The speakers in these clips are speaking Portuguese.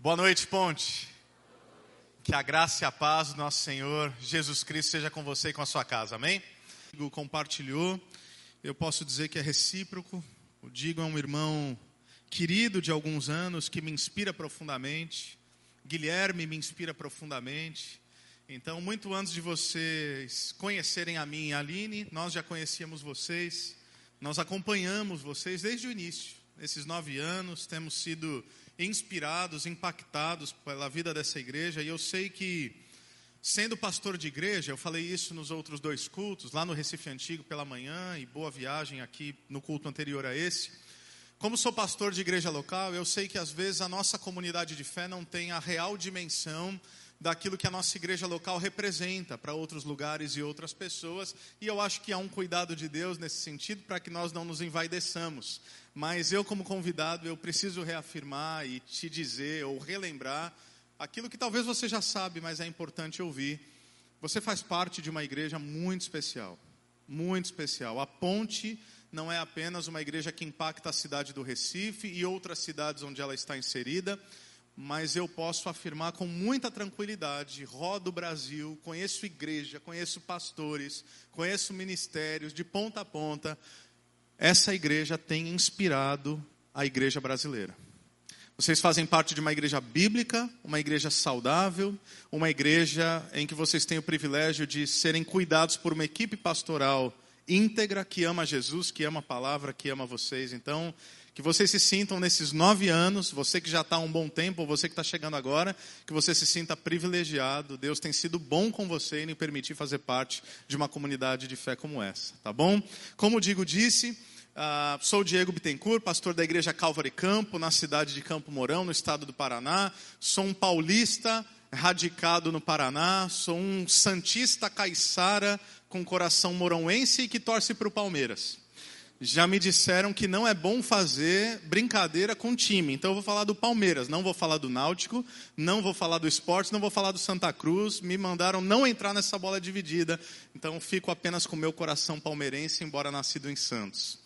Boa noite, Ponte. Que a graça e a paz do nosso Senhor Jesus Cristo seja com você e com a sua casa, amém? O compartilhou, eu posso dizer que é recíproco. O Digo é um irmão querido de alguns anos que me inspira profundamente. Guilherme me inspira profundamente. Então, muito antes de vocês conhecerem a mim e a Aline, nós já conhecíamos vocês, nós acompanhamos vocês desde o início. Nesses nove anos, temos sido inspirados, impactados pela vida dessa igreja, e eu sei que, sendo pastor de igreja, eu falei isso nos outros dois cultos, lá no Recife Antigo pela manhã, e boa viagem aqui no culto anterior a esse. Como sou pastor de igreja local, eu sei que às vezes a nossa comunidade de fé não tem a real dimensão daquilo que a nossa igreja local representa para outros lugares e outras pessoas, e eu acho que há um cuidado de Deus nesse sentido para que nós não nos envaideçamos. Mas eu, como convidado, eu preciso reafirmar e te dizer ou relembrar aquilo que talvez você já sabe, mas é importante ouvir. Você faz parte de uma igreja muito especial, muito especial. A Ponte não é apenas uma igreja que impacta a cidade do Recife e outras cidades onde ela está inserida, mas eu posso afirmar com muita tranquilidade: rodo o Brasil, conheço igreja, conheço pastores, conheço ministérios de ponta a ponta essa igreja tem inspirado a igreja brasileira. Vocês fazem parte de uma igreja bíblica, uma igreja saudável, uma igreja em que vocês têm o privilégio de serem cuidados por uma equipe pastoral íntegra que ama Jesus, que ama a palavra, que ama vocês. Então, que vocês se sintam nesses nove anos, você que já está há um bom tempo, ou você que está chegando agora, que você se sinta privilegiado. Deus tem sido bom com você e me permitir fazer parte de uma comunidade de fé como essa, tá bom? Como o Digo disse, uh, sou Diego Bittencourt, pastor da igreja Calvary Campo, na cidade de Campo Mourão, no estado do Paraná. Sou um paulista radicado no Paraná, sou um santista caiçara com coração moronense e que torce para o Palmeiras já me disseram que não é bom fazer brincadeira com time. Então eu vou falar do Palmeiras, não vou falar do Náutico, não vou falar do esporte, não vou falar do Santa Cruz. Me mandaram não entrar nessa bola dividida. Então fico apenas com meu coração palmeirense, embora nascido em Santos.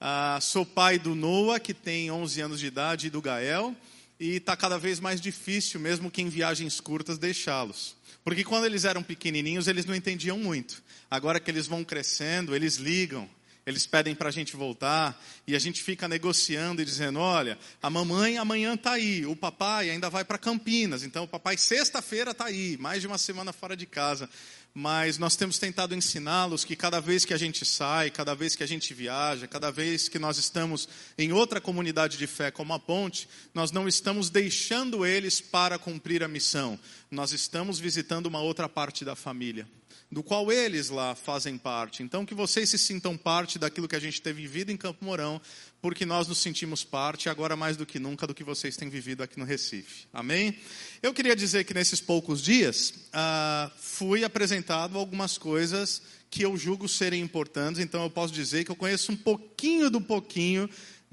Ah, sou pai do Noah, que tem 11 anos de idade, e do Gael. E está cada vez mais difícil, mesmo que em viagens curtas, deixá-los. Porque quando eles eram pequenininhos, eles não entendiam muito. Agora que eles vão crescendo, eles ligam eles pedem para a gente voltar e a gente fica negociando e dizendo: olha, a mamãe amanhã está aí, o papai ainda vai para Campinas, então o papai sexta-feira está aí, mais de uma semana fora de casa. Mas nós temos tentado ensiná-los que cada vez que a gente sai, cada vez que a gente viaja, cada vez que nós estamos em outra comunidade de fé como a Ponte, nós não estamos deixando eles para cumprir a missão, nós estamos visitando uma outra parte da família do qual eles lá fazem parte. Então, que vocês se sintam parte daquilo que a gente tem vivido em Campo Mourão, porque nós nos sentimos parte, agora mais do que nunca, do que vocês têm vivido aqui no Recife. Amém? Eu queria dizer que nesses poucos dias, ah, fui apresentado algumas coisas que eu julgo serem importantes, então eu posso dizer que eu conheço um pouquinho do pouquinho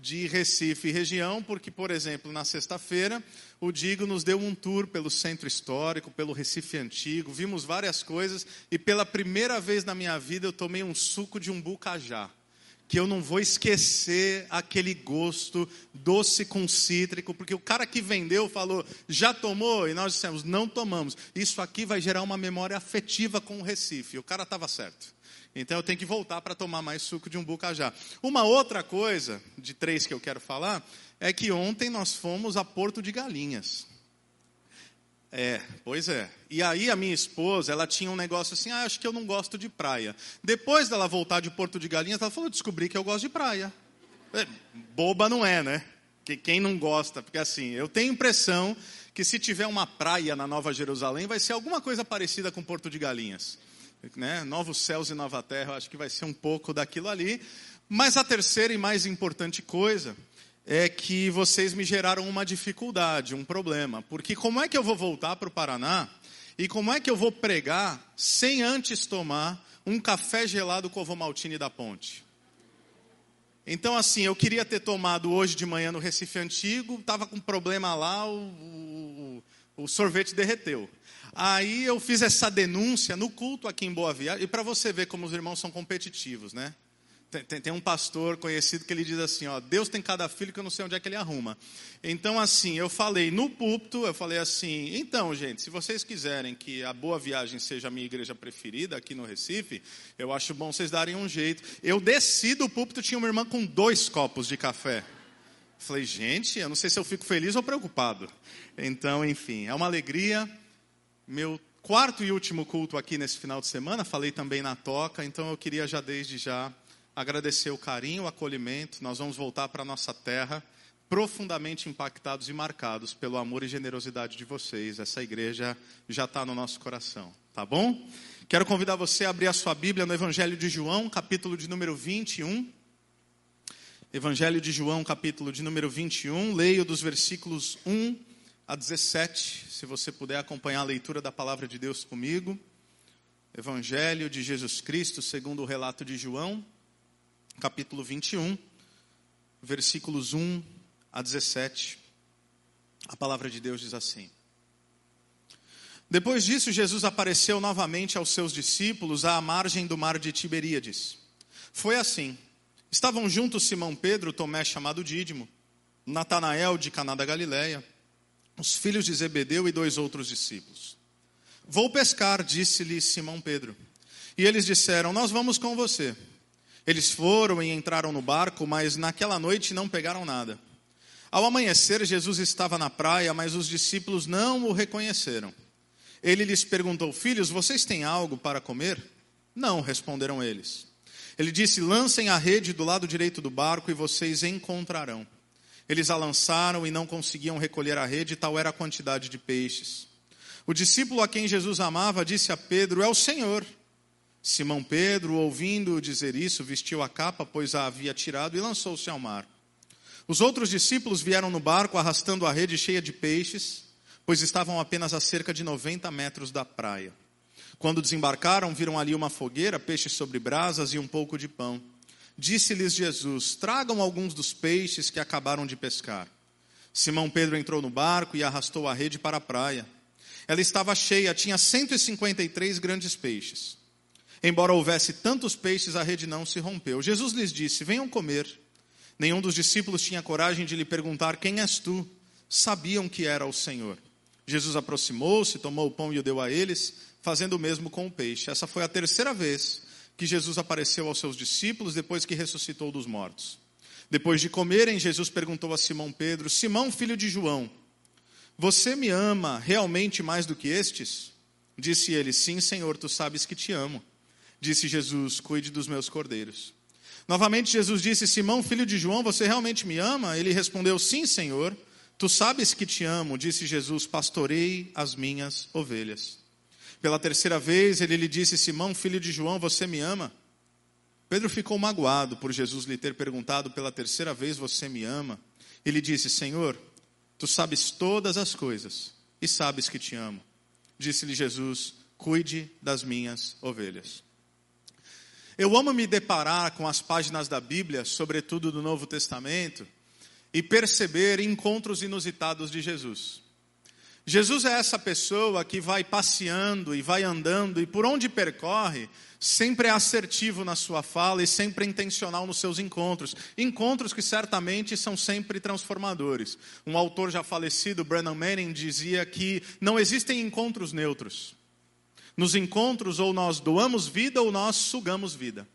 de Recife e região, porque, por exemplo, na sexta-feira, o Digo nos deu um tour pelo centro histórico, pelo Recife antigo, vimos várias coisas e pela primeira vez na minha vida eu tomei um suco de umbu cajá, que eu não vou esquecer aquele gosto doce com cítrico, porque o cara que vendeu falou, já tomou? E nós dissemos, não tomamos. Isso aqui vai gerar uma memória afetiva com o Recife. O cara estava certo. Então eu tenho que voltar para tomar mais suco de umbu cajá. Uma outra coisa, de três que eu quero falar, é que ontem nós fomos a Porto de Galinhas. É, pois é. E aí a minha esposa, ela tinha um negócio assim, ah, acho que eu não gosto de praia. Depois dela voltar de Porto de Galinhas, ela falou, descobri que eu gosto de praia. É, boba não é, né? Que quem não gosta, porque assim, eu tenho impressão que se tiver uma praia na Nova Jerusalém, vai ser alguma coisa parecida com Porto de Galinhas né? Novos céus e nova terra, eu acho que vai ser um pouco daquilo ali. Mas a terceira e mais importante coisa é que vocês me geraram uma dificuldade, um problema. Porque como é que eu vou voltar para o Paraná e como é que eu vou pregar sem antes tomar um café gelado com ovo maltine da ponte? Então, assim, eu queria ter tomado hoje de manhã no Recife Antigo, estava com problema lá, o, o, o sorvete derreteu. Aí eu fiz essa denúncia no culto aqui em Boa Viagem, e para você ver como os irmãos são competitivos, né? tem, tem, um pastor conhecido que ele diz assim, ó, Deus tem cada filho que eu não sei onde é que ele arruma. Então, assim, eu falei no púlpito, eu falei assim, então, gente, se vocês quiserem que a Boa Viagem seja a minha igreja preferida aqui no Recife, eu acho bom vocês darem um jeito. Eu desci do púlpito, tinha uma irmã com dois copos de café. Falei, gente, eu não sei se eu fico feliz ou preocupado. Então, enfim, é uma alegria. Meu quarto e último culto aqui nesse final de semana, falei também na toca, então eu queria já desde já agradecer o carinho, o acolhimento. Nós vamos voltar para a nossa terra profundamente impactados e marcados pelo amor e generosidade de vocês. Essa igreja já está no nosso coração, tá bom? Quero convidar você a abrir a sua Bíblia no Evangelho de João, capítulo de número 21. Evangelho de João, capítulo de número 21. Leio dos versículos 1 a 17, se você puder acompanhar a leitura da palavra de Deus comigo. Evangelho de Jesus Cristo, segundo o relato de João, capítulo 21, versículos 1 a 17. A palavra de Deus diz assim: Depois disso, Jesus apareceu novamente aos seus discípulos à margem do mar de Tiberíades. Foi assim: estavam juntos Simão Pedro, Tomé chamado Dídimo, Natanael de Caná da Galileia, os filhos de Zebedeu e dois outros discípulos. Vou pescar, disse-lhe Simão Pedro. E eles disseram: Nós vamos com você. Eles foram e entraram no barco, mas naquela noite não pegaram nada. Ao amanhecer, Jesus estava na praia, mas os discípulos não o reconheceram. Ele lhes perguntou: Filhos, vocês têm algo para comer? Não, responderam eles. Ele disse: Lancem a rede do lado direito do barco e vocês encontrarão. Eles a lançaram e não conseguiam recolher a rede, tal era a quantidade de peixes. O discípulo a quem Jesus amava disse a Pedro: É o Senhor. Simão Pedro, ouvindo dizer isso, vestiu a capa, pois a havia tirado, e lançou-se ao mar. Os outros discípulos vieram no barco arrastando a rede cheia de peixes, pois estavam apenas a cerca de 90 metros da praia. Quando desembarcaram, viram ali uma fogueira, peixes sobre brasas e um pouco de pão. Disse-lhes Jesus: Tragam alguns dos peixes que acabaram de pescar. Simão Pedro entrou no barco e arrastou a rede para a praia. Ela estava cheia, tinha 153 grandes peixes. Embora houvesse tantos peixes, a rede não se rompeu. Jesus lhes disse: Venham comer. Nenhum dos discípulos tinha coragem de lhe perguntar: Quem és tu? Sabiam que era o Senhor. Jesus aproximou-se, tomou o pão e o deu a eles, fazendo o mesmo com o peixe. Essa foi a terceira vez que Jesus apareceu aos seus discípulos depois que ressuscitou dos mortos. Depois de comerem, Jesus perguntou a Simão Pedro: Simão, filho de João, você me ama realmente mais do que estes? Disse ele: Sim, Senhor, tu sabes que te amo. Disse Jesus: Cuide dos meus cordeiros. Novamente Jesus disse: Simão, filho de João, você realmente me ama? Ele respondeu: Sim, Senhor. Tu sabes que te amo. Disse Jesus: Pastorei as minhas ovelhas. Pela terceira vez ele lhe disse: Simão, filho de João, você me ama? Pedro ficou magoado por Jesus lhe ter perguntado pela terceira vez: Você me ama? Ele disse: Senhor, tu sabes todas as coisas e sabes que te amo. Disse-lhe Jesus: Cuide das minhas ovelhas. Eu amo me deparar com as páginas da Bíblia, sobretudo do Novo Testamento, e perceber encontros inusitados de Jesus. Jesus é essa pessoa que vai passeando e vai andando e por onde percorre, sempre é assertivo na sua fala e sempre intencional nos seus encontros. Encontros que certamente são sempre transformadores. Um autor já falecido, Brennan Manning, dizia que não existem encontros neutros. Nos encontros, ou nós doamos vida ou nós sugamos vida.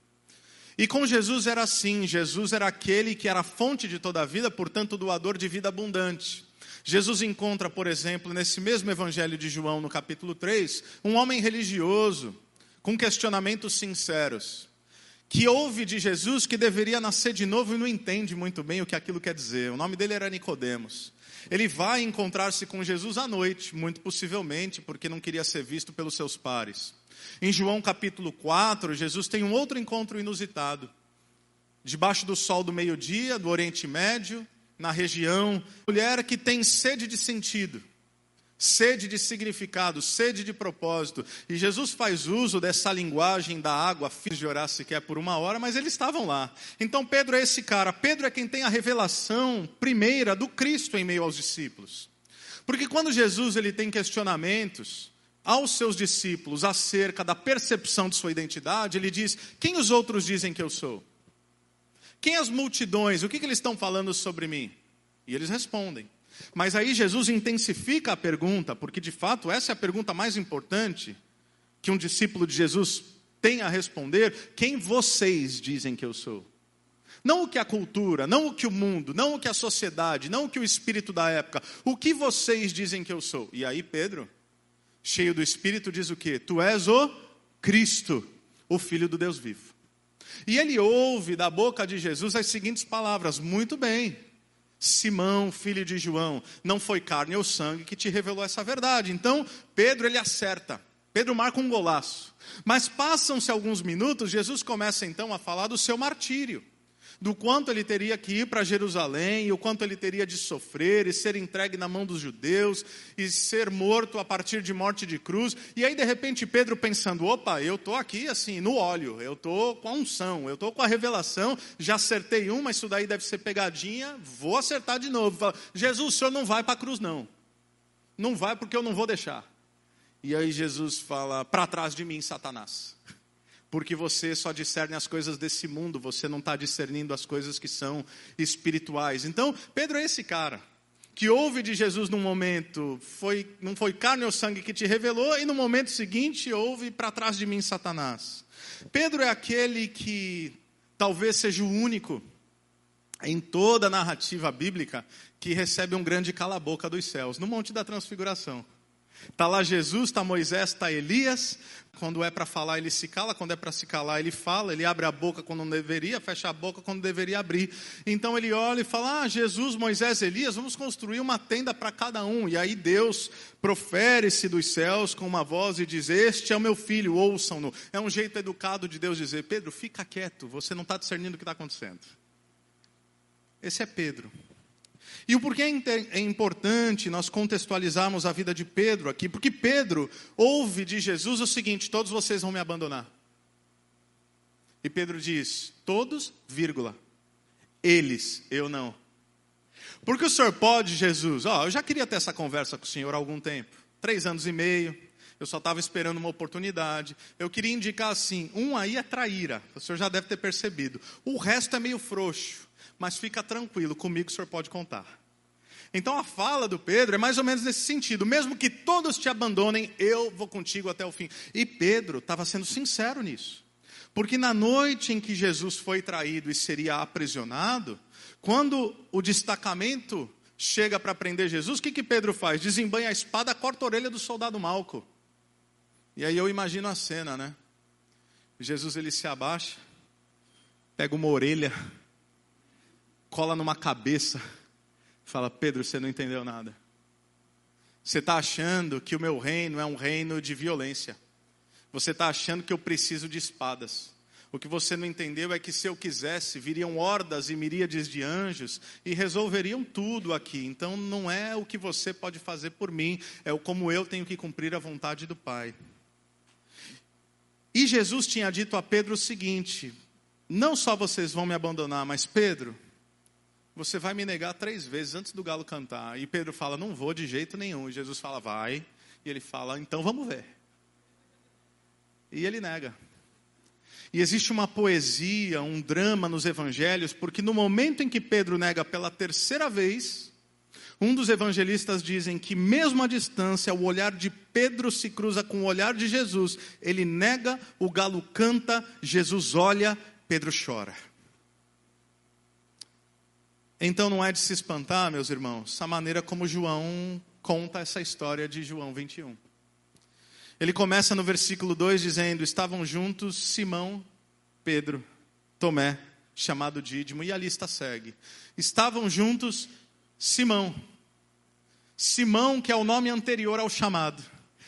E com Jesus era assim: Jesus era aquele que era a fonte de toda a vida, portanto, doador de vida abundante. Jesus encontra, por exemplo, nesse mesmo evangelho de João, no capítulo 3, um homem religioso, com questionamentos sinceros, que ouve de Jesus que deveria nascer de novo e não entende muito bem o que aquilo quer dizer. O nome dele era Nicodemos. Ele vai encontrar-se com Jesus à noite, muito possivelmente, porque não queria ser visto pelos seus pares. Em João capítulo 4, Jesus tem um outro encontro inusitado. Debaixo do sol do meio-dia, do Oriente Médio, na região, mulher que tem sede de sentido sede de significado, sede de propósito. E Jesus faz uso dessa linguagem da água, fiz de orar sequer por uma hora, mas eles estavam lá. Então Pedro é esse cara. Pedro é quem tem a revelação primeira do Cristo em meio aos discípulos. Porque quando Jesus ele tem questionamentos aos seus discípulos acerca da percepção de sua identidade, ele diz: Quem os outros dizem que eu sou? Quem as multidões? O que, que eles estão falando sobre mim? E eles respondem. Mas aí Jesus intensifica a pergunta, porque de fato essa é a pergunta mais importante que um discípulo de Jesus tem a responder: quem vocês dizem que eu sou? Não o que a cultura, não o que o mundo, não o que a sociedade, não o que o espírito da época. O que vocês dizem que eu sou? E aí Pedro, cheio do espírito, diz o quê? Tu és o Cristo, o Filho do Deus vivo. E ele ouve da boca de Jesus as seguintes palavras: Muito bem, Simão, filho de João, não foi carne ou sangue que te revelou essa verdade. Então, Pedro ele acerta. Pedro marca um golaço. Mas passam-se alguns minutos, Jesus começa então a falar do seu martírio do quanto ele teria que ir para Jerusalém, e o quanto ele teria de sofrer e ser entregue na mão dos judeus e ser morto a partir de morte de cruz. E aí de repente Pedro pensando: opa, eu estou aqui assim no óleo, eu estou com a unção, eu estou com a revelação, já acertei uma, isso daí deve ser pegadinha, vou acertar de novo. Fala, Jesus, o senhor não vai para a cruz não, não vai porque eu não vou deixar. E aí Jesus fala: para trás de mim, Satanás porque você só discerne as coisas desse mundo, você não está discernindo as coisas que são espirituais. Então, Pedro é esse cara que ouve de Jesus num momento, foi, não foi carne ou sangue que te revelou, e no momento seguinte ouve para trás de mim Satanás. Pedro é aquele que talvez seja o único em toda a narrativa bíblica que recebe um grande cala-boca dos céus, no Monte da Transfiguração. Está lá Jesus, está Moisés, está Elias. Quando é para falar, ele se cala. Quando é para se calar, ele fala. Ele abre a boca quando não deveria, fecha a boca quando deveria abrir. Então ele olha e fala: Ah, Jesus, Moisés, Elias, vamos construir uma tenda para cada um. E aí Deus profere-se dos céus com uma voz e diz: Este é o meu filho, ouçam-no. É um jeito educado de Deus dizer: Pedro, fica quieto, você não está discernindo o que está acontecendo. Esse é Pedro. E o porquê é, é importante nós contextualizarmos a vida de Pedro aqui? Porque Pedro ouve de Jesus o seguinte: todos vocês vão me abandonar. E Pedro diz: todos, vírgula. Eles, eu não. Porque o senhor pode, Jesus? Ó, oh, eu já queria ter essa conversa com o senhor há algum tempo três anos e meio. Eu só estava esperando uma oportunidade. Eu queria indicar assim: um aí é traíra, o senhor já deve ter percebido. O resto é meio frouxo mas fica tranquilo, comigo o senhor pode contar. Então a fala do Pedro é mais ou menos nesse sentido: mesmo que todos te abandonem, eu vou contigo até o fim. E Pedro estava sendo sincero nisso. Porque na noite em que Jesus foi traído e seria aprisionado, quando o destacamento chega para prender Jesus, o que, que Pedro faz? Desembanha a espada, corta a orelha do soldado Malco. E aí eu imagino a cena, né? Jesus ele se abaixa, pega uma orelha cola numa cabeça, fala: Pedro, você não entendeu nada. Você está achando que o meu reino é um reino de violência. Você está achando que eu preciso de espadas. O que você não entendeu é que se eu quisesse, viriam hordas e miríades de anjos e resolveriam tudo aqui. Então não é o que você pode fazer por mim, é o como eu tenho que cumprir a vontade do Pai. E Jesus tinha dito a Pedro o seguinte: não só vocês vão me abandonar, mas Pedro, você vai me negar três vezes antes do galo cantar. E Pedro fala, não vou de jeito nenhum. E Jesus fala, vai. E ele fala, então vamos ver. E ele nega. E existe uma poesia, um drama nos evangelhos, porque no momento em que Pedro nega pela terceira vez, um dos evangelistas dizem que mesmo à distância, o olhar de Pedro se cruza com o olhar de Jesus. Ele nega, o galo canta, Jesus olha, Pedro chora. Então não é de se espantar, meus irmãos, a maneira como João conta essa história de João 21. Ele começa no versículo 2 dizendo: Estavam juntos Simão, Pedro, Tomé, chamado Dídimo, e a lista segue. Estavam juntos Simão. Simão, que é o nome anterior ao chamado.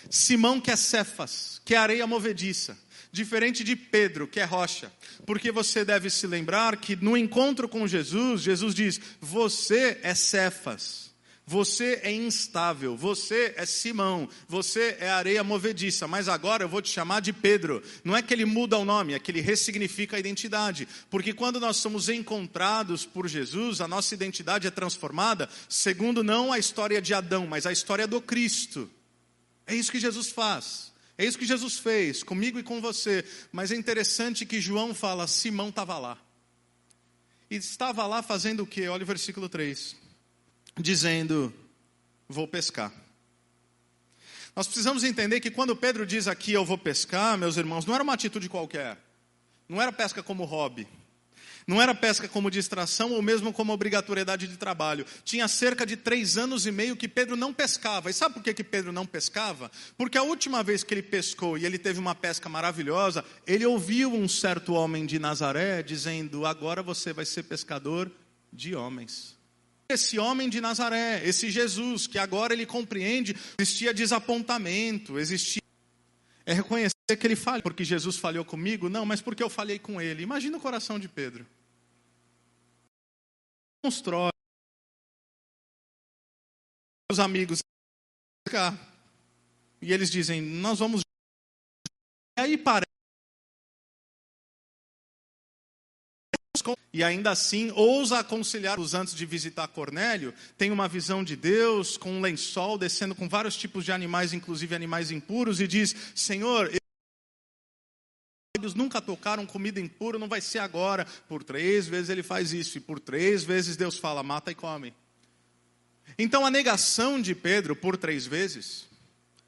Simão, que é Cefas, que é areia movediça diferente de Pedro, que é rocha. Porque você deve se lembrar que no encontro com Jesus, Jesus diz: Você é Cefas. Você é instável, você é Simão, você é areia movediça, mas agora eu vou te chamar de Pedro. Não é que ele muda o nome, é que ele ressignifica a identidade. Porque quando nós somos encontrados por Jesus, a nossa identidade é transformada, segundo não a história de Adão, mas a história do Cristo. É isso que Jesus faz. É isso que Jesus fez comigo e com você. Mas é interessante que João fala: Simão estava lá. e estava lá fazendo o que? Olha o versículo 3. Dizendo: Vou pescar. Nós precisamos entender que quando Pedro diz aqui eu vou pescar, meus irmãos, não era uma atitude qualquer. Não era pesca como hobby. Não era pesca como distração ou mesmo como obrigatoriedade de trabalho. Tinha cerca de três anos e meio que Pedro não pescava. E sabe por que, que Pedro não pescava? Porque a última vez que ele pescou e ele teve uma pesca maravilhosa, ele ouviu um certo homem de Nazaré dizendo: Agora você vai ser pescador de homens. Esse homem de Nazaré, esse Jesus, que agora ele compreende, existia desapontamento, existia. É reconhecer que ele falha porque Jesus falhou comigo? Não, mas porque eu falhei com ele. Imagina o coração de Pedro. Constrói. Os amigos. E eles dizem: Nós vamos. E aí parece. E ainda assim, ousa aconselhar os antes de visitar Cornélio, tem uma visão de Deus com um lençol descendo com vários tipos de animais, inclusive animais impuros, e diz: Senhor, nunca tocaram comida impura, não vai ser agora. Por três vezes ele faz isso, e por três vezes Deus fala: mata e come. Então a negação de Pedro por três vezes,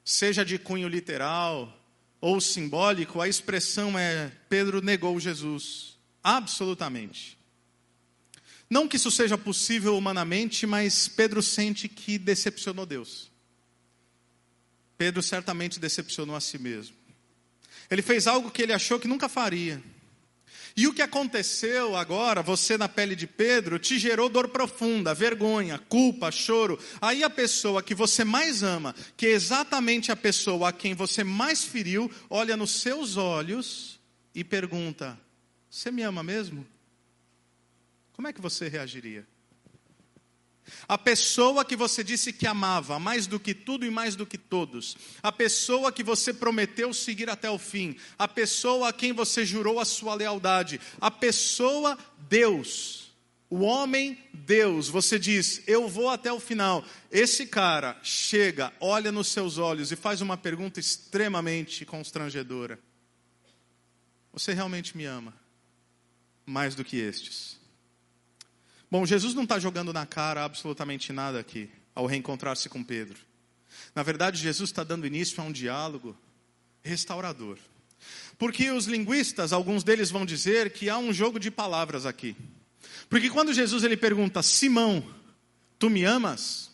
seja de cunho literal ou simbólico, a expressão é: Pedro negou Jesus. Absolutamente. Não que isso seja possível humanamente, mas Pedro sente que decepcionou Deus. Pedro certamente decepcionou a si mesmo. Ele fez algo que ele achou que nunca faria. E o que aconteceu agora, você na pele de Pedro, te gerou dor profunda, vergonha, culpa, choro. Aí a pessoa que você mais ama, que é exatamente a pessoa a quem você mais feriu, olha nos seus olhos e pergunta: Você me ama mesmo? Como é que você reagiria? A pessoa que você disse que amava mais do que tudo e mais do que todos. A pessoa que você prometeu seguir até o fim. A pessoa a quem você jurou a sua lealdade. A pessoa Deus. O homem Deus. Você diz: Eu vou até o final. Esse cara chega, olha nos seus olhos e faz uma pergunta extremamente constrangedora: Você realmente me ama mais do que estes? Bom, Jesus não está jogando na cara absolutamente nada aqui, ao reencontrar-se com Pedro. Na verdade, Jesus está dando início a um diálogo restaurador. Porque os linguistas, alguns deles vão dizer que há um jogo de palavras aqui. Porque quando Jesus ele pergunta, Simão, tu me amas?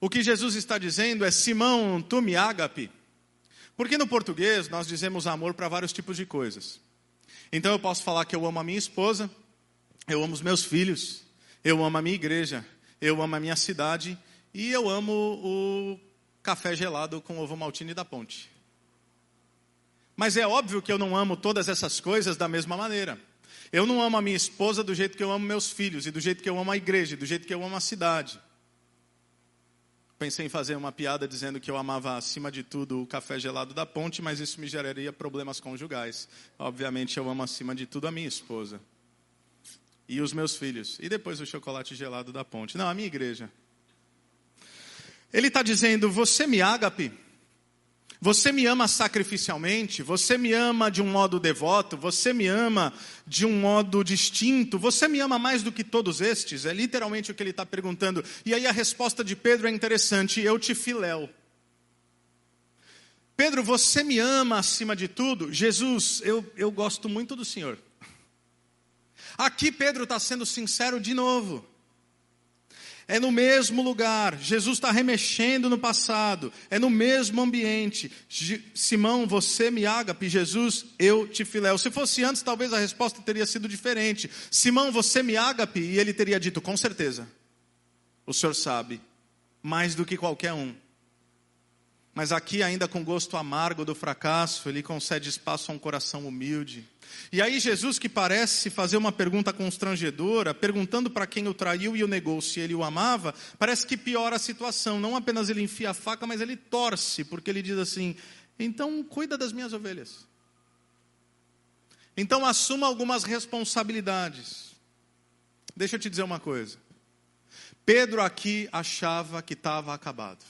O que Jesus está dizendo é, Simão, tu me ágape? Porque no português nós dizemos amor para vários tipos de coisas. Então eu posso falar que eu amo a minha esposa, eu amo os meus filhos, eu amo a minha igreja, eu amo a minha cidade e eu amo o café gelado com ovo maltine da ponte. Mas é óbvio que eu não amo todas essas coisas da mesma maneira. Eu não amo a minha esposa do jeito que eu amo meus filhos, e do jeito que eu amo a igreja, e do jeito que eu amo a cidade. Pensei em fazer uma piada dizendo que eu amava acima de tudo o café gelado da ponte, mas isso me geraria problemas conjugais. Obviamente eu amo acima de tudo a minha esposa e os meus filhos. E depois o chocolate gelado da ponte. Não, a minha igreja. Ele está dizendo: Você me ágape? Você me ama sacrificialmente? Você me ama de um modo devoto? Você me ama de um modo distinto? Você me ama mais do que todos estes? É literalmente o que ele está perguntando. E aí a resposta de Pedro é interessante: Eu te filéu. Pedro, você me ama acima de tudo? Jesus, eu, eu gosto muito do Senhor. Aqui Pedro está sendo sincero de novo. É no mesmo lugar, Jesus está remexendo no passado, é no mesmo ambiente. Simão, você me ágape, Jesus, eu te filéu. Se fosse antes, talvez a resposta teria sido diferente. Simão, você me ágape, e ele teria dito, com certeza, o senhor sabe, mais do que qualquer um. Mas aqui, ainda com gosto amargo do fracasso, ele concede espaço a um coração humilde. E aí, Jesus, que parece fazer uma pergunta constrangedora, perguntando para quem o traiu e o negou se ele o amava, parece que piora a situação. Não apenas ele enfia a faca, mas ele torce, porque ele diz assim: então cuida das minhas ovelhas. Então assuma algumas responsabilidades. Deixa eu te dizer uma coisa. Pedro aqui achava que estava acabado.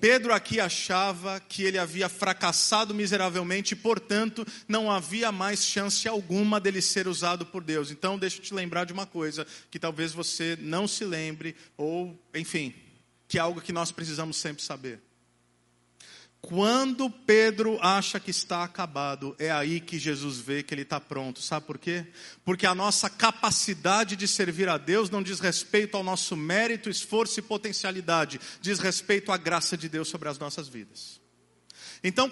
Pedro aqui achava que ele havia fracassado miseravelmente e, portanto, não havia mais chance alguma dele ser usado por Deus. Então, deixa eu te lembrar de uma coisa que talvez você não se lembre, ou, enfim, que é algo que nós precisamos sempre saber. Quando Pedro acha que está acabado, é aí que Jesus vê que ele está pronto. Sabe por quê? Porque a nossa capacidade de servir a Deus não diz respeito ao nosso mérito, esforço e potencialidade, diz respeito à graça de Deus sobre as nossas vidas. Então,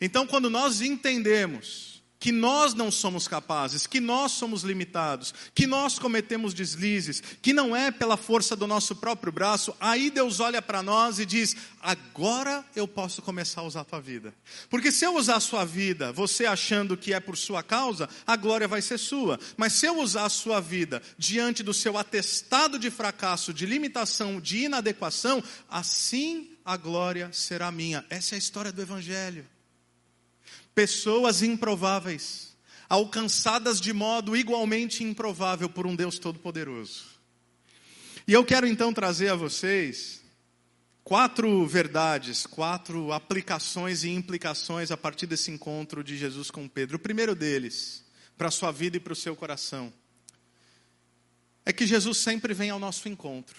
então quando nós entendemos que nós não somos capazes, que nós somos limitados, que nós cometemos deslizes, que não é pela força do nosso próprio braço, aí Deus olha para nós e diz: agora eu posso começar a usar a tua vida. Porque se eu usar a sua vida, você achando que é por sua causa, a glória vai ser sua. Mas se eu usar a sua vida diante do seu atestado de fracasso, de limitação, de inadequação, assim a glória será minha. Essa é a história do Evangelho pessoas improváveis, alcançadas de modo igualmente improvável por um Deus Todo-Poderoso. E eu quero então trazer a vocês quatro verdades, quatro aplicações e implicações a partir desse encontro de Jesus com Pedro. O primeiro deles, para a sua vida e para o seu coração, é que Jesus sempre vem ao nosso encontro.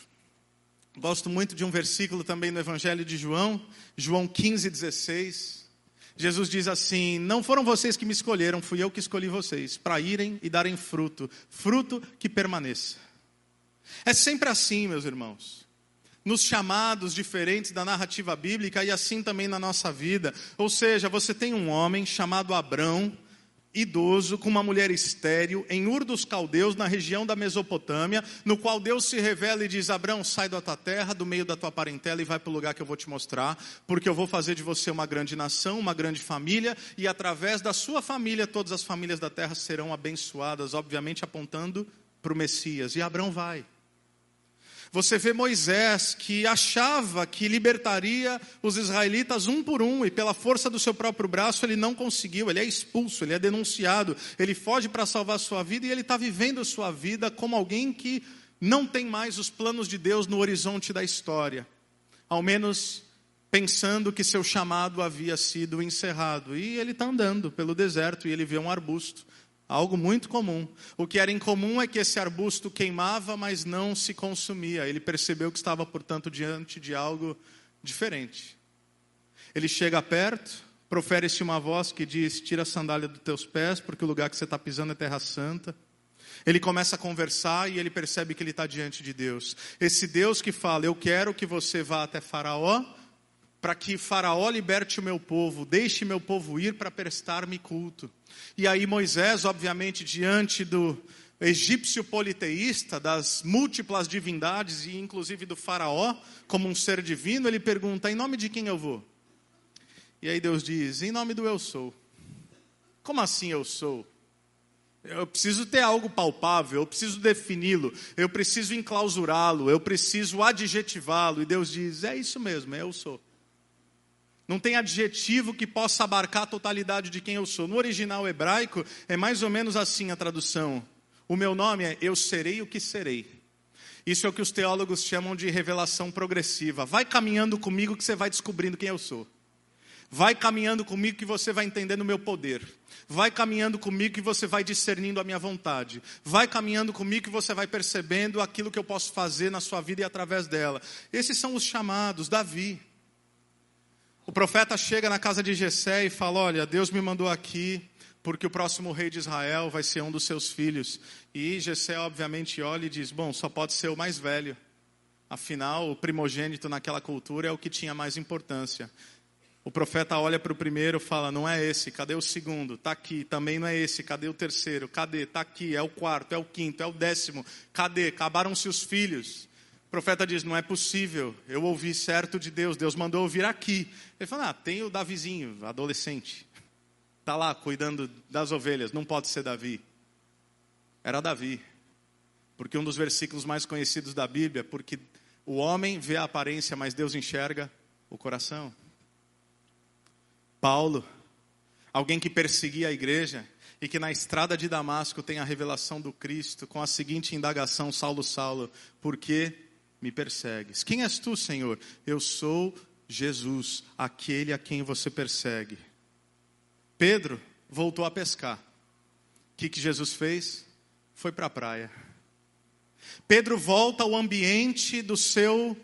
Gosto muito de um versículo também no Evangelho de João, João 15, 16. Jesus diz assim: Não foram vocês que me escolheram, fui eu que escolhi vocês, para irem e darem fruto, fruto que permaneça. É sempre assim, meus irmãos. Nos chamados diferentes da narrativa bíblica e assim também na nossa vida. Ou seja, você tem um homem chamado Abrão, idoso com uma mulher estéril em Ur dos Caldeus, na região da Mesopotâmia, no qual Deus se revela e diz: Abraão, sai da tua terra, do meio da tua parentela e vai para o lugar que eu vou te mostrar, porque eu vou fazer de você uma grande nação, uma grande família, e através da sua família todas as famílias da terra serão abençoadas, obviamente apontando para o Messias. E Abraão vai. Você vê Moisés que achava que libertaria os israelitas um por um, e pela força do seu próprio braço ele não conseguiu, ele é expulso, ele é denunciado, ele foge para salvar sua vida e ele está vivendo sua vida como alguém que não tem mais os planos de Deus no horizonte da história, ao menos pensando que seu chamado havia sido encerrado. E ele está andando pelo deserto e ele vê um arbusto Algo muito comum. O que era incomum é que esse arbusto queimava, mas não se consumia. Ele percebeu que estava, portanto, diante de algo diferente. Ele chega perto, profere-se uma voz que diz: Tira a sandália dos teus pés, porque o lugar que você está pisando é terra santa. Ele começa a conversar e ele percebe que ele está diante de Deus. Esse Deus que fala: Eu quero que você vá até Faraó, para que Faraó liberte o meu povo, deixe meu povo ir para prestar-me culto. E aí Moisés, obviamente, diante do egípcio politeísta, das múltiplas divindades e inclusive do faraó, como um ser divino, ele pergunta: "Em nome de quem eu vou?" E aí Deus diz: "Em nome do eu sou." Como assim eu sou? Eu preciso ter algo palpável, eu preciso defini-lo, eu preciso enclausurá-lo, eu preciso adjetivá-lo. E Deus diz: é isso mesmo, eu sou. Não tem adjetivo que possa abarcar a totalidade de quem eu sou. No original hebraico, é mais ou menos assim a tradução. O meu nome é Eu serei o que serei. Isso é o que os teólogos chamam de revelação progressiva. Vai caminhando comigo que você vai descobrindo quem eu sou. Vai caminhando comigo que você vai entendendo o meu poder. Vai caminhando comigo que você vai discernindo a minha vontade. Vai caminhando comigo que você vai percebendo aquilo que eu posso fazer na sua vida e através dela. Esses são os chamados. Davi. O profeta chega na casa de Jessé e fala: Olha, Deus me mandou aqui porque o próximo rei de Israel vai ser um dos seus filhos. E Jessé, obviamente, olha e diz: Bom, só pode ser o mais velho. Afinal, o primogênito naquela cultura é o que tinha mais importância. O profeta olha para o primeiro e fala: Não é esse, cadê o segundo? Está aqui, também não é esse, cadê o terceiro? Cadê? Está aqui, é o quarto, é o quinto, é o décimo. Cadê? Acabaram-se os filhos. Profeta diz: Não é possível, eu ouvi certo de Deus, Deus mandou ouvir aqui. Ele fala: Ah, tem o Davizinho, adolescente, está lá cuidando das ovelhas, não pode ser Davi. Era Davi, porque um dos versículos mais conhecidos da Bíblia, porque o homem vê a aparência, mas Deus enxerga o coração. Paulo, alguém que perseguia a igreja, e que na estrada de Damasco tem a revelação do Cristo com a seguinte indagação: Saulo, Saulo, por que me persegues. Quem és tu, Senhor? Eu sou Jesus, aquele a quem você persegue. Pedro voltou a pescar. O que, que Jesus fez? Foi para a praia. Pedro volta ao ambiente do seu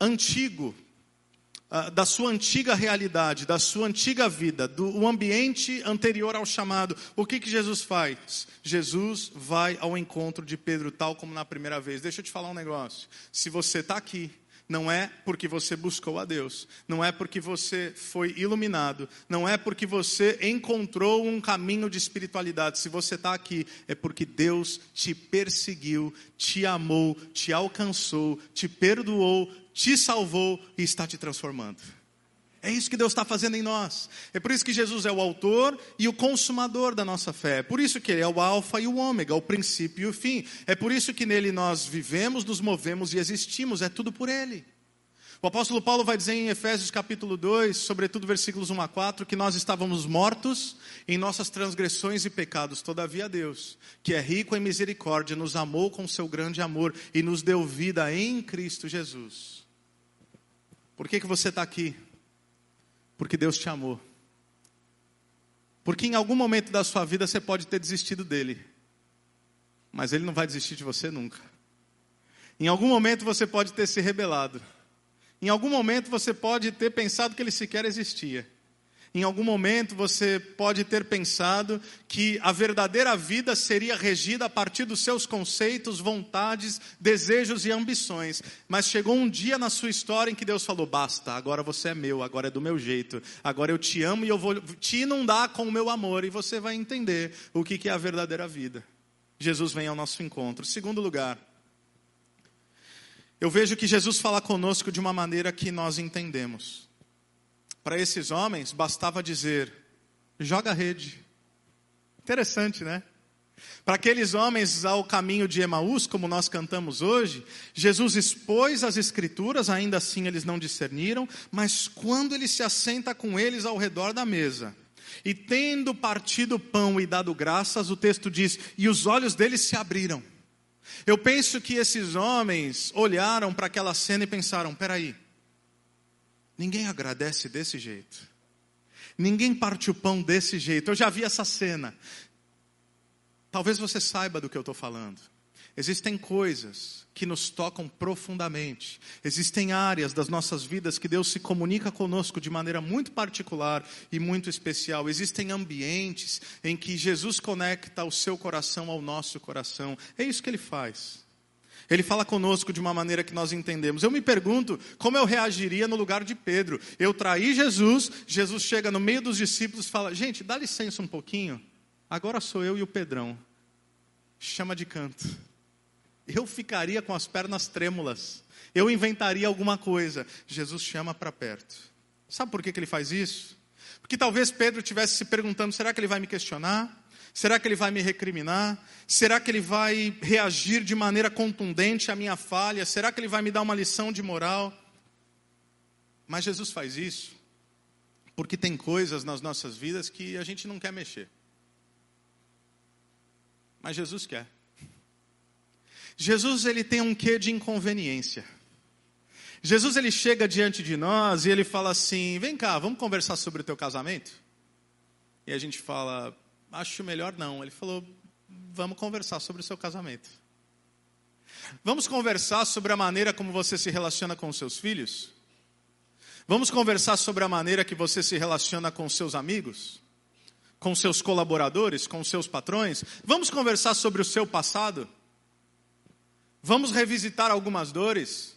antigo, da sua antiga realidade, da sua antiga vida, do ambiente anterior ao chamado. O que, que Jesus faz? Jesus vai ao encontro de Pedro, tal como na primeira vez. Deixa eu te falar um negócio. Se você está aqui não é porque você buscou a Deus, não é porque você foi iluminado, não é porque você encontrou um caminho de espiritualidade. Se você está aqui, é porque Deus te perseguiu, te amou, te alcançou, te perdoou, te salvou e está te transformando. É isso que Deus está fazendo em nós. É por isso que Jesus é o autor e o consumador da nossa fé. É por isso que Ele é o Alfa e o Ômega, o princípio e o fim. É por isso que nele nós vivemos, nos movemos e existimos. É tudo por Ele. O apóstolo Paulo vai dizer em Efésios capítulo 2, sobretudo versículos 1 a 4, que nós estávamos mortos em nossas transgressões e pecados. Todavia Deus, que é rico em misericórdia, nos amou com seu grande amor e nos deu vida em Cristo Jesus. Por que, que você está aqui? Porque Deus te amou. Porque em algum momento da sua vida você pode ter desistido dele, mas ele não vai desistir de você nunca. Em algum momento você pode ter se rebelado. Em algum momento você pode ter pensado que ele sequer existia. Em algum momento você pode ter pensado que a verdadeira vida seria regida a partir dos seus conceitos, vontades, desejos e ambições. Mas chegou um dia na sua história em que Deus falou: basta, agora você é meu, agora é do meu jeito, agora eu te amo e eu vou te inundar com o meu amor, e você vai entender o que é a verdadeira vida. Jesus vem ao nosso encontro. Segundo lugar, eu vejo que Jesus fala conosco de uma maneira que nós entendemos. Para esses homens, bastava dizer: joga a rede. Interessante, né? Para aqueles homens ao caminho de Emaús, como nós cantamos hoje, Jesus expôs as Escrituras, ainda assim eles não discerniram, mas quando ele se assenta com eles ao redor da mesa, e tendo partido o pão e dado graças, o texto diz: e os olhos deles se abriram. Eu penso que esses homens olharam para aquela cena e pensaram: peraí, Ninguém agradece desse jeito. Ninguém parte o pão desse jeito. Eu já vi essa cena. Talvez você saiba do que eu estou falando. Existem coisas que nos tocam profundamente. Existem áreas das nossas vidas que Deus se comunica conosco de maneira muito particular e muito especial. Existem ambientes em que Jesus conecta o seu coração ao nosso coração. É isso que ele faz. Ele fala conosco de uma maneira que nós entendemos. Eu me pergunto como eu reagiria no lugar de Pedro. Eu traí Jesus, Jesus chega no meio dos discípulos e fala: Gente, dá licença um pouquinho. Agora sou eu e o Pedrão. Chama de canto. Eu ficaria com as pernas trêmulas. Eu inventaria alguma coisa. Jesus chama para perto. Sabe por que, que ele faz isso? Porque talvez Pedro estivesse se perguntando: será que ele vai me questionar? Será que ele vai me recriminar? Será que ele vai reagir de maneira contundente à minha falha? Será que ele vai me dar uma lição de moral? Mas Jesus faz isso porque tem coisas nas nossas vidas que a gente não quer mexer. Mas Jesus quer. Jesus ele tem um quê de inconveniência. Jesus ele chega diante de nós e ele fala assim: "Vem cá, vamos conversar sobre o teu casamento?" E a gente fala: acho melhor não. Ele falou: vamos conversar sobre o seu casamento. Vamos conversar sobre a maneira como você se relaciona com seus filhos? Vamos conversar sobre a maneira que você se relaciona com seus amigos? Com seus colaboradores? Com seus patrões? Vamos conversar sobre o seu passado? Vamos revisitar algumas dores?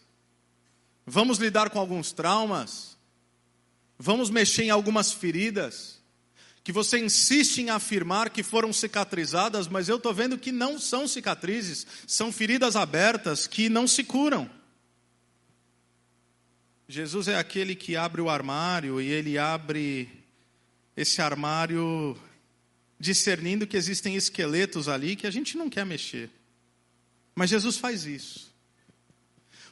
Vamos lidar com alguns traumas? Vamos mexer em algumas feridas? Que você insiste em afirmar que foram cicatrizadas, mas eu estou vendo que não são cicatrizes, são feridas abertas que não se curam. Jesus é aquele que abre o armário e ele abre esse armário discernindo que existem esqueletos ali que a gente não quer mexer. Mas Jesus faz isso.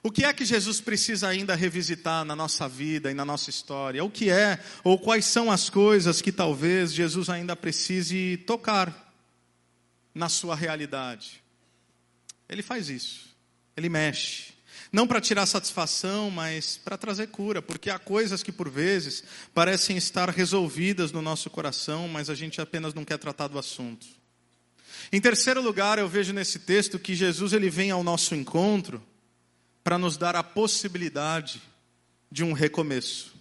O que é que Jesus precisa ainda revisitar na nossa vida e na nossa história? O que é, ou quais são as coisas que talvez Jesus ainda precise tocar na sua realidade? Ele faz isso, ele mexe. Não para tirar satisfação, mas para trazer cura, porque há coisas que por vezes parecem estar resolvidas no nosso coração, mas a gente apenas não quer tratar do assunto. Em terceiro lugar, eu vejo nesse texto que Jesus ele vem ao nosso encontro para nos dar a possibilidade de um recomeço.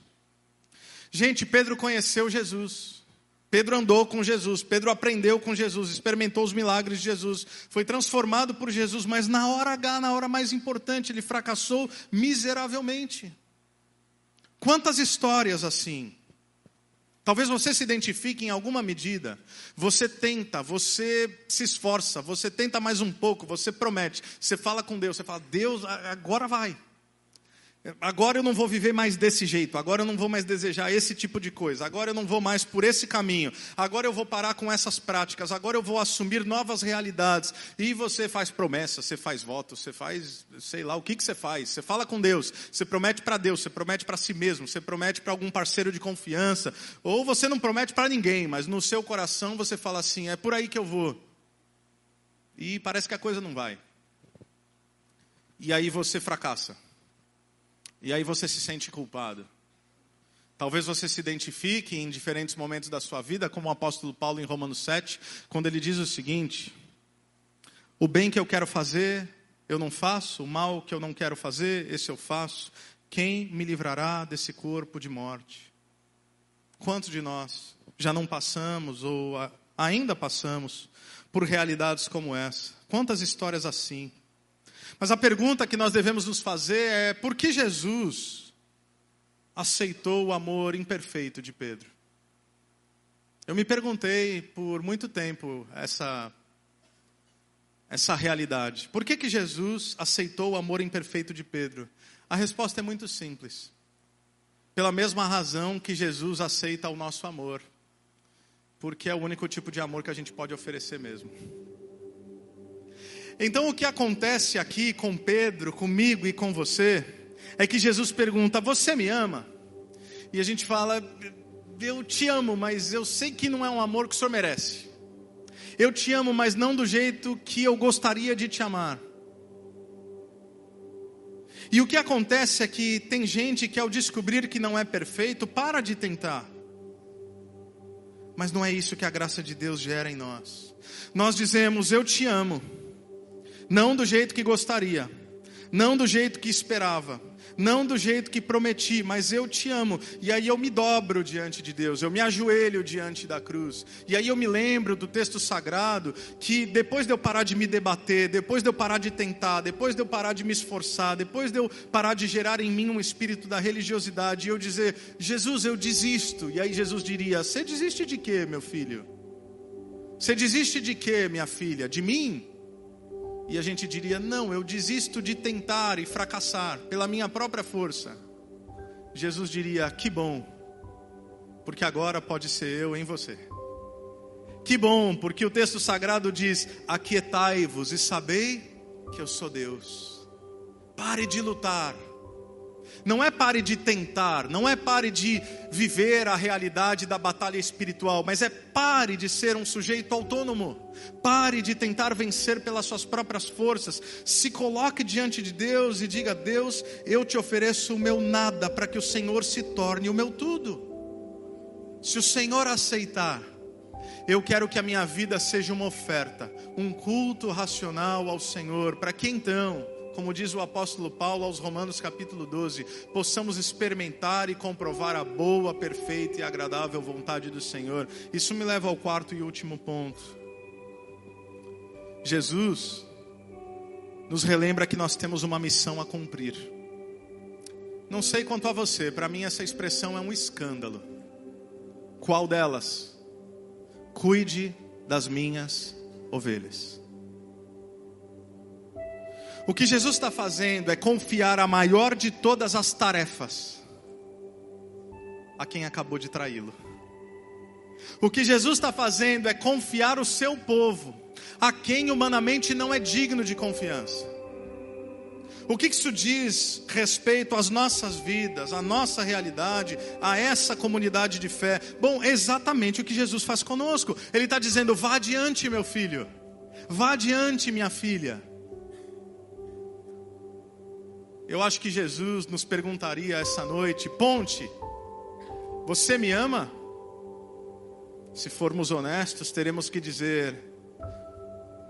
Gente, Pedro conheceu Jesus. Pedro andou com Jesus, Pedro aprendeu com Jesus, experimentou os milagres de Jesus, foi transformado por Jesus, mas na hora H, na hora mais importante, ele fracassou miseravelmente. Quantas histórias assim? Talvez você se identifique em alguma medida. Você tenta, você se esforça, você tenta mais um pouco, você promete, você fala com Deus, você fala, Deus, agora vai. Agora eu não vou viver mais desse jeito, agora eu não vou mais desejar esse tipo de coisa, agora eu não vou mais por esse caminho, agora eu vou parar com essas práticas, agora eu vou assumir novas realidades. E você faz promessas, você faz votos, você faz, sei lá, o que, que você faz? Você fala com Deus, você promete para Deus, você promete para si mesmo, você promete para algum parceiro de confiança, ou você não promete para ninguém, mas no seu coração você fala assim: é por aí que eu vou. E parece que a coisa não vai. E aí você fracassa. E aí você se sente culpado. Talvez você se identifique em diferentes momentos da sua vida, como o apóstolo Paulo em Romanos 7, quando ele diz o seguinte: O bem que eu quero fazer, eu não faço, o mal que eu não quero fazer, esse eu faço. Quem me livrará desse corpo de morte? Quantos de nós já não passamos ou ainda passamos por realidades como essa? Quantas histórias assim? Mas a pergunta que nós devemos nos fazer é: por que Jesus aceitou o amor imperfeito de Pedro? Eu me perguntei por muito tempo essa essa realidade. Por que que Jesus aceitou o amor imperfeito de Pedro? A resposta é muito simples. Pela mesma razão que Jesus aceita o nosso amor. Porque é o único tipo de amor que a gente pode oferecer mesmo. Então o que acontece aqui com Pedro, comigo e com você, é que Jesus pergunta: Você me ama? E a gente fala: Eu te amo, mas eu sei que não é um amor que o senhor merece. Eu te amo, mas não do jeito que eu gostaria de te amar. E o que acontece é que tem gente que ao descobrir que não é perfeito, para de tentar. Mas não é isso que a graça de Deus gera em nós. Nós dizemos: Eu te amo não do jeito que gostaria, não do jeito que esperava, não do jeito que prometi, mas eu te amo. E aí eu me dobro diante de Deus, eu me ajoelho diante da cruz. E aí eu me lembro do texto sagrado que depois de eu parar de me debater, depois de eu parar de tentar, depois de eu parar de me esforçar, depois de eu parar de gerar em mim um espírito da religiosidade, e eu dizer: Jesus, eu desisto. E aí Jesus diria: Você desiste de quê, meu filho? Você desiste de quê, minha filha? De mim? E a gente diria: não, eu desisto de tentar e fracassar pela minha própria força. Jesus diria: que bom, porque agora pode ser eu em você. Que bom, porque o texto sagrado diz: aquietai-vos e sabei que eu sou Deus. Pare de lutar não é pare de tentar, não é pare de viver a realidade da batalha espiritual, mas é pare de ser um sujeito autônomo. Pare de tentar vencer pelas suas próprias forças. Se coloque diante de Deus e diga: Deus, eu te ofereço o meu nada para que o Senhor se torne o meu tudo. Se o Senhor aceitar, eu quero que a minha vida seja uma oferta, um culto racional ao Senhor, para que então como diz o apóstolo Paulo aos Romanos capítulo 12, possamos experimentar e comprovar a boa, perfeita e agradável vontade do Senhor. Isso me leva ao quarto e último ponto. Jesus nos relembra que nós temos uma missão a cumprir. Não sei quanto a você, para mim essa expressão é um escândalo. Qual delas? Cuide das minhas ovelhas. O que Jesus está fazendo é confiar a maior de todas as tarefas a quem acabou de traí-lo. O que Jesus está fazendo é confiar o seu povo a quem humanamente não é digno de confiança. O que isso diz respeito às nossas vidas, à nossa realidade, a essa comunidade de fé? Bom, exatamente o que Jesus faz conosco. Ele está dizendo: vá adiante, meu filho, vá adiante, minha filha. Eu acho que Jesus nos perguntaria essa noite: Ponte, você me ama? Se formos honestos, teremos que dizer: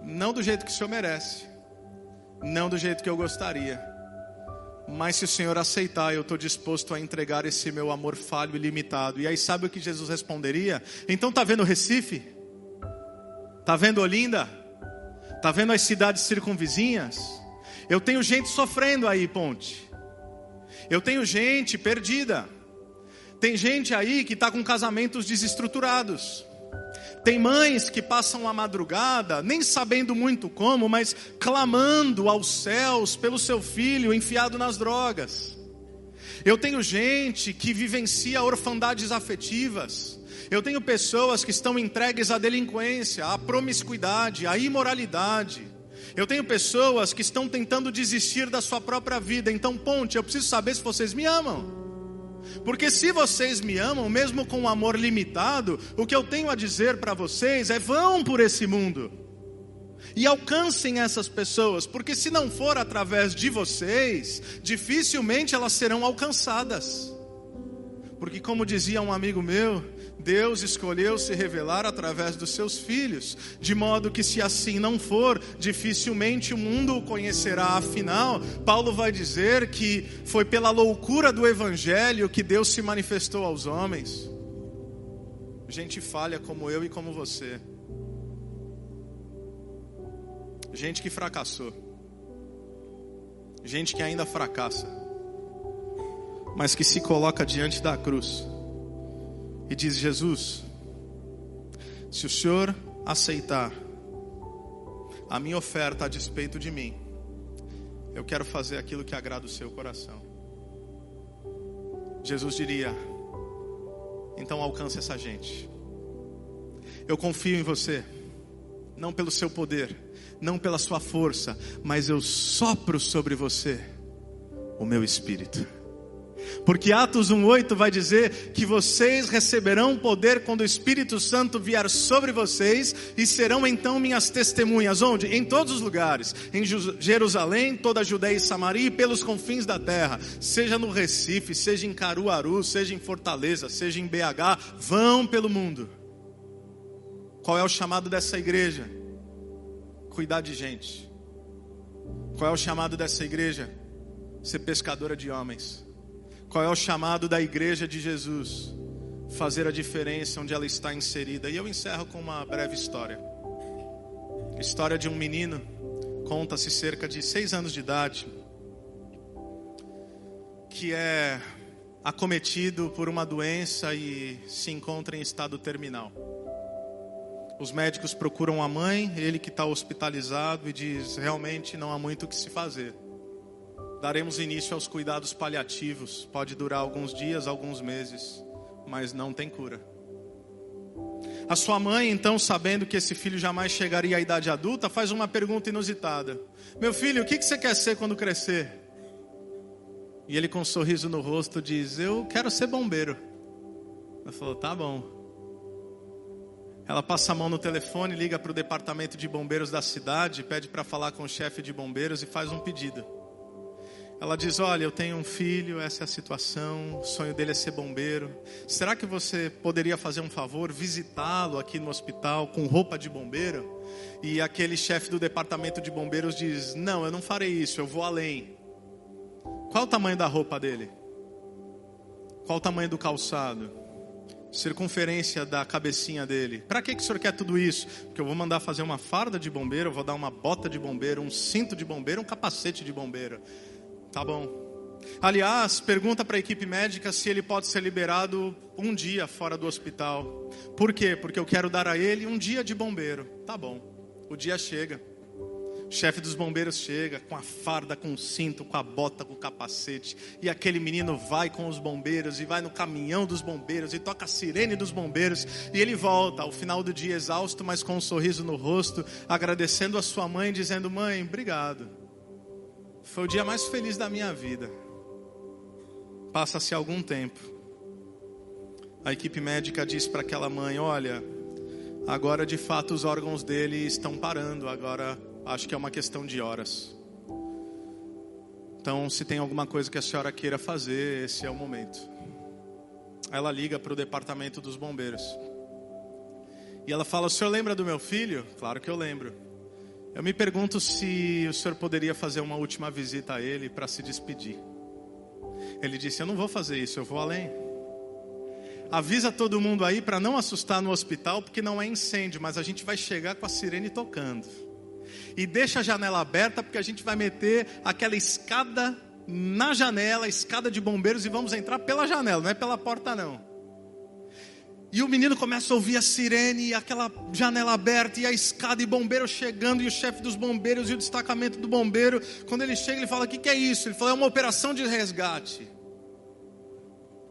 não do jeito que o Senhor merece, não do jeito que eu gostaria, mas se o Senhor aceitar, eu estou disposto a entregar esse meu amor falho e limitado. E aí, sabe o que Jesus responderia? Então, tá vendo Recife? Tá vendo Olinda? Tá vendo as cidades circunvizinhas? Eu tenho gente sofrendo aí, Ponte. Eu tenho gente perdida. Tem gente aí que está com casamentos desestruturados. Tem mães que passam a madrugada, nem sabendo muito como, mas clamando aos céus pelo seu filho enfiado nas drogas. Eu tenho gente que vivencia orfandades afetivas. Eu tenho pessoas que estão entregues à delinquência, à promiscuidade, à imoralidade. Eu tenho pessoas que estão tentando desistir da sua própria vida. Então, ponte, eu preciso saber se vocês me amam. Porque se vocês me amam, mesmo com um amor limitado, o que eu tenho a dizer para vocês é: vão por esse mundo e alcancem essas pessoas, porque se não for através de vocês, dificilmente elas serão alcançadas. Porque, como dizia um amigo meu, Deus escolheu se revelar através dos seus filhos, de modo que, se assim não for, dificilmente o mundo o conhecerá. Afinal, Paulo vai dizer que foi pela loucura do Evangelho que Deus se manifestou aos homens. Gente falha como eu e como você, gente que fracassou, gente que ainda fracassa, mas que se coloca diante da cruz e diz: Jesus, se o Senhor aceitar a minha oferta a despeito de mim, eu quero fazer aquilo que agrada o seu coração. Jesus diria: então alcance essa gente. Eu confio em você, não pelo seu poder, não pela sua força, mas eu sopro sobre você o meu espírito. Porque Atos 1:8 vai dizer que vocês receberão poder quando o Espírito Santo vier sobre vocês e serão então minhas testemunhas onde? Em todos os lugares, em Jerusalém, toda a Judéia e Samaria e pelos confins da terra, seja no Recife, seja em Caruaru, seja em Fortaleza, seja em BH, vão pelo mundo. Qual é o chamado dessa igreja? Cuidar de gente. Qual é o chamado dessa igreja? Ser pescadora de homens. Qual é o chamado da igreja de Jesus? Fazer a diferença onde ela está inserida. E eu encerro com uma breve história. História de um menino, conta-se cerca de seis anos de idade, que é acometido por uma doença e se encontra em estado terminal. Os médicos procuram a mãe, ele que está hospitalizado, e diz: realmente não há muito o que se fazer daremos início aos cuidados paliativos. Pode durar alguns dias, alguns meses, mas não tem cura. A sua mãe, então, sabendo que esse filho jamais chegaria à idade adulta, faz uma pergunta inusitada: Meu filho, o que você quer ser quando crescer? E ele, com um sorriso no rosto, diz: Eu quero ser bombeiro. Ela falou: Tá bom. Ela passa a mão no telefone, liga para o departamento de bombeiros da cidade, pede para falar com o chefe de bombeiros e faz um pedido. Ela diz: Olha, eu tenho um filho, essa é a situação, o sonho dele é ser bombeiro. Será que você poderia fazer um favor, visitá-lo aqui no hospital com roupa de bombeiro? E aquele chefe do departamento de bombeiros diz: Não, eu não farei isso, eu vou além. Qual o tamanho da roupa dele? Qual o tamanho do calçado? Circunferência da cabecinha dele. Para que, que o senhor quer tudo isso? Porque eu vou mandar fazer uma farda de bombeiro, eu vou dar uma bota de bombeiro, um cinto de bombeiro, um capacete de bombeiro. Tá bom. Aliás, pergunta para a equipe médica se ele pode ser liberado um dia fora do hospital. Por quê? Porque eu quero dar a ele um dia de bombeiro. Tá bom. O dia chega. O chefe dos bombeiros chega com a farda, com o cinto, com a bota, com o capacete. E aquele menino vai com os bombeiros e vai no caminhão dos bombeiros e toca a sirene dos bombeiros. E ele volta ao final do dia exausto, mas com um sorriso no rosto, agradecendo a sua mãe, dizendo: Mãe, obrigado. Foi o dia mais feliz da minha vida. Passa-se algum tempo. A equipe médica diz para aquela mãe: Olha, agora de fato os órgãos dele estão parando. Agora acho que é uma questão de horas. Então, se tem alguma coisa que a senhora queira fazer, esse é o momento. Ela liga para o departamento dos bombeiros. E ela fala: O senhor lembra do meu filho? Claro que eu lembro. Eu me pergunto se o senhor poderia fazer uma última visita a ele para se despedir. Ele disse: Eu não vou fazer isso, eu vou além. Avisa todo mundo aí para não assustar no hospital, porque não é incêndio, mas a gente vai chegar com a sirene tocando. E deixa a janela aberta, porque a gente vai meter aquela escada na janela, escada de bombeiros, e vamos entrar pela janela, não é pela porta não. E o menino começa a ouvir a sirene, e aquela janela aberta, e a escada, e bombeiro chegando, e o chefe dos bombeiros, e o destacamento do bombeiro. Quando ele chega, ele fala: O que, que é isso? Ele fala: É uma operação de resgate.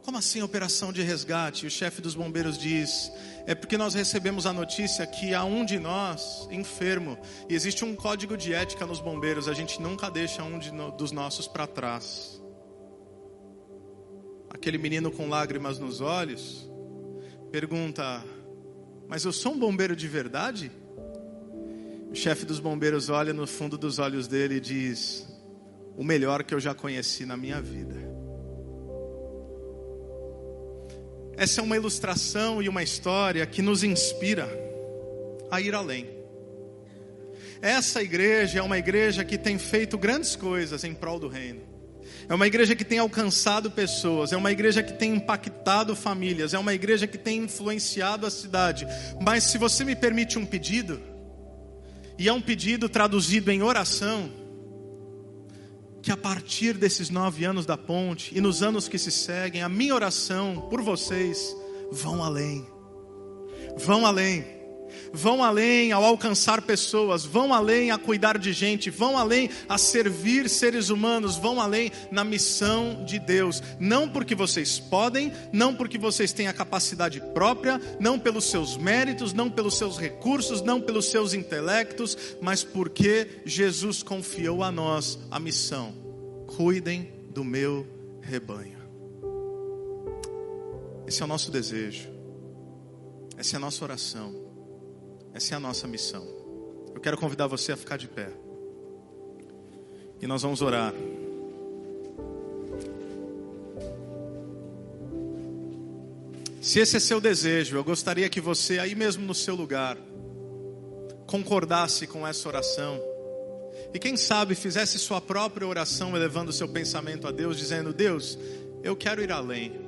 Como assim operação de resgate? O chefe dos bombeiros diz: É porque nós recebemos a notícia que há um de nós enfermo, e existe um código de ética nos bombeiros, a gente nunca deixa um no, dos nossos para trás. Aquele menino com lágrimas nos olhos pergunta: Mas eu sou um bombeiro de verdade? O chefe dos bombeiros olha no fundo dos olhos dele e diz: O melhor que eu já conheci na minha vida. Essa é uma ilustração e uma história que nos inspira a ir além. Essa igreja é uma igreja que tem feito grandes coisas em prol do reino. É uma igreja que tem alcançado pessoas, é uma igreja que tem impactado famílias, é uma igreja que tem influenciado a cidade. Mas se você me permite um pedido, e é um pedido traduzido em oração, que a partir desses nove anos da ponte e nos anos que se seguem, a minha oração por vocês vão além. Vão além vão além ao alcançar pessoas, vão além a cuidar de gente, vão além a servir seres humanos, vão além na missão de Deus. Não porque vocês podem, não porque vocês têm a capacidade própria, não pelos seus méritos, não pelos seus recursos, não pelos seus intelectos, mas porque Jesus confiou a nós a missão. Cuidem do meu rebanho. Esse é o nosso desejo. Essa é a nossa oração. Essa é a nossa missão. Eu quero convidar você a ficar de pé. E nós vamos orar. Se esse é seu desejo, eu gostaria que você, aí mesmo no seu lugar, concordasse com essa oração. E quem sabe fizesse sua própria oração, elevando seu pensamento a Deus, dizendo: Deus, eu quero ir além.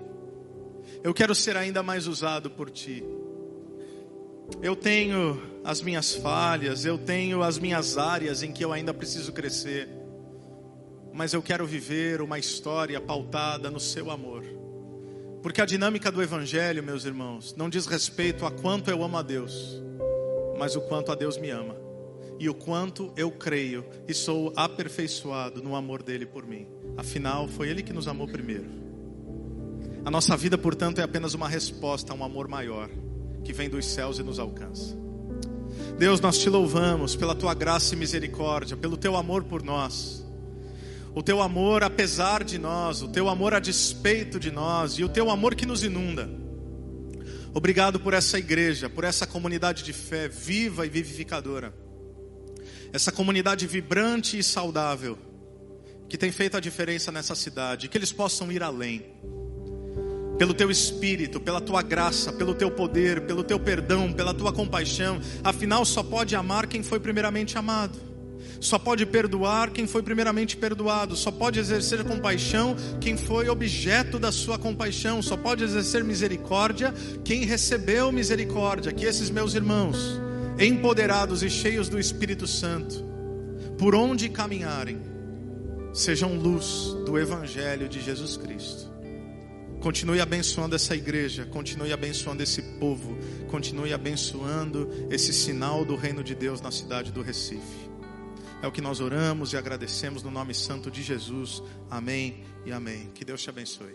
Eu quero ser ainda mais usado por Ti. Eu tenho as minhas falhas, eu tenho as minhas áreas em que eu ainda preciso crescer, mas eu quero viver uma história pautada no seu amor. Porque a dinâmica do Evangelho, meus irmãos, não diz respeito a quanto eu amo a Deus, mas o quanto a Deus me ama, e o quanto eu creio e sou aperfeiçoado no amor dele por mim. Afinal, foi ele que nos amou primeiro. A nossa vida, portanto, é apenas uma resposta a um amor maior que vem dos céus e nos alcança. Deus, nós te louvamos pela tua graça e misericórdia, pelo teu amor por nós. O teu amor apesar de nós, o teu amor a despeito de nós e o teu amor que nos inunda. Obrigado por essa igreja, por essa comunidade de fé viva e vivificadora. Essa comunidade vibrante e saudável que tem feito a diferença nessa cidade, que eles possam ir além pelo teu espírito, pela tua graça, pelo teu poder, pelo teu perdão, pela tua compaixão. Afinal, só pode amar quem foi primeiramente amado. Só pode perdoar quem foi primeiramente perdoado. Só pode exercer compaixão quem foi objeto da sua compaixão. Só pode exercer misericórdia quem recebeu misericórdia. Que esses meus irmãos, empoderados e cheios do Espírito Santo, por onde caminharem, sejam luz do Evangelho de Jesus Cristo Continue abençoando essa igreja, continue abençoando esse povo, continue abençoando esse sinal do reino de Deus na cidade do Recife. É o que nós oramos e agradecemos no nome santo de Jesus. Amém e amém. Que Deus te abençoe.